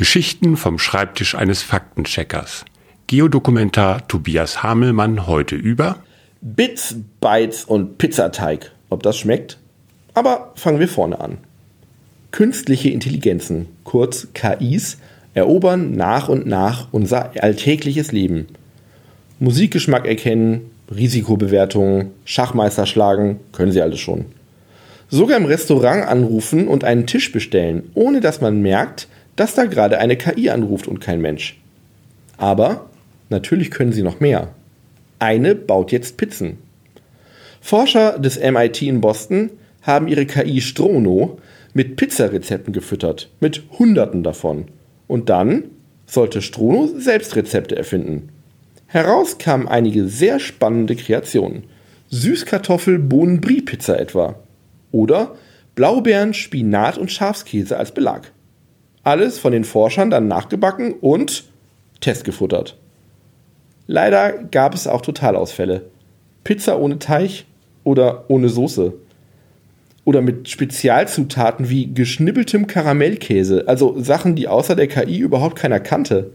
Geschichten vom Schreibtisch eines Faktencheckers. Geodokumentar Tobias Hamelmann heute über Bits, Bytes und Pizzateig. Ob das schmeckt? Aber fangen wir vorne an. Künstliche Intelligenzen, kurz KIs, erobern nach und nach unser alltägliches Leben. Musikgeschmack erkennen, Risikobewertungen, Schachmeister schlagen, können sie alles schon. Sogar im Restaurant anrufen und einen Tisch bestellen, ohne dass man merkt, dass da gerade eine KI anruft und kein Mensch. Aber natürlich können sie noch mehr. Eine baut jetzt Pizzen. Forscher des MIT in Boston haben ihre KI Strono mit Pizzarezepten gefüttert, mit Hunderten davon. Und dann sollte Strono selbst Rezepte erfinden. Heraus kamen einige sehr spannende Kreationen. Süßkartoffel-Bohnen-Brie-Pizza etwa. Oder Blaubeeren, Spinat und Schafskäse als Belag. Alles von den Forschern dann nachgebacken und testgefuttert. Leider gab es auch Totalausfälle. Pizza ohne Teig oder ohne Soße. Oder mit Spezialzutaten wie geschnibbeltem Karamellkäse, also Sachen, die außer der KI überhaupt keiner kannte.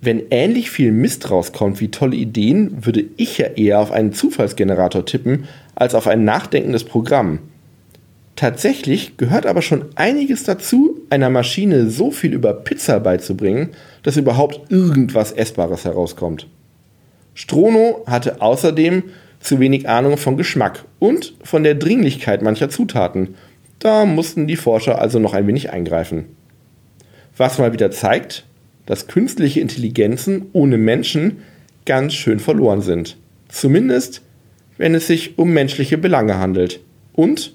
Wenn ähnlich viel Mist rauskommt wie tolle Ideen, würde ich ja eher auf einen Zufallsgenerator tippen als auf ein nachdenkendes Programm. Tatsächlich gehört aber schon einiges dazu, einer Maschine so viel über Pizza beizubringen, dass überhaupt irgendwas Essbares herauskommt. Strono hatte außerdem zu wenig Ahnung von Geschmack und von der Dringlichkeit mancher Zutaten. Da mussten die Forscher also noch ein wenig eingreifen. Was mal wieder zeigt, dass künstliche Intelligenzen ohne Menschen ganz schön verloren sind. Zumindest, wenn es sich um menschliche Belange handelt. Und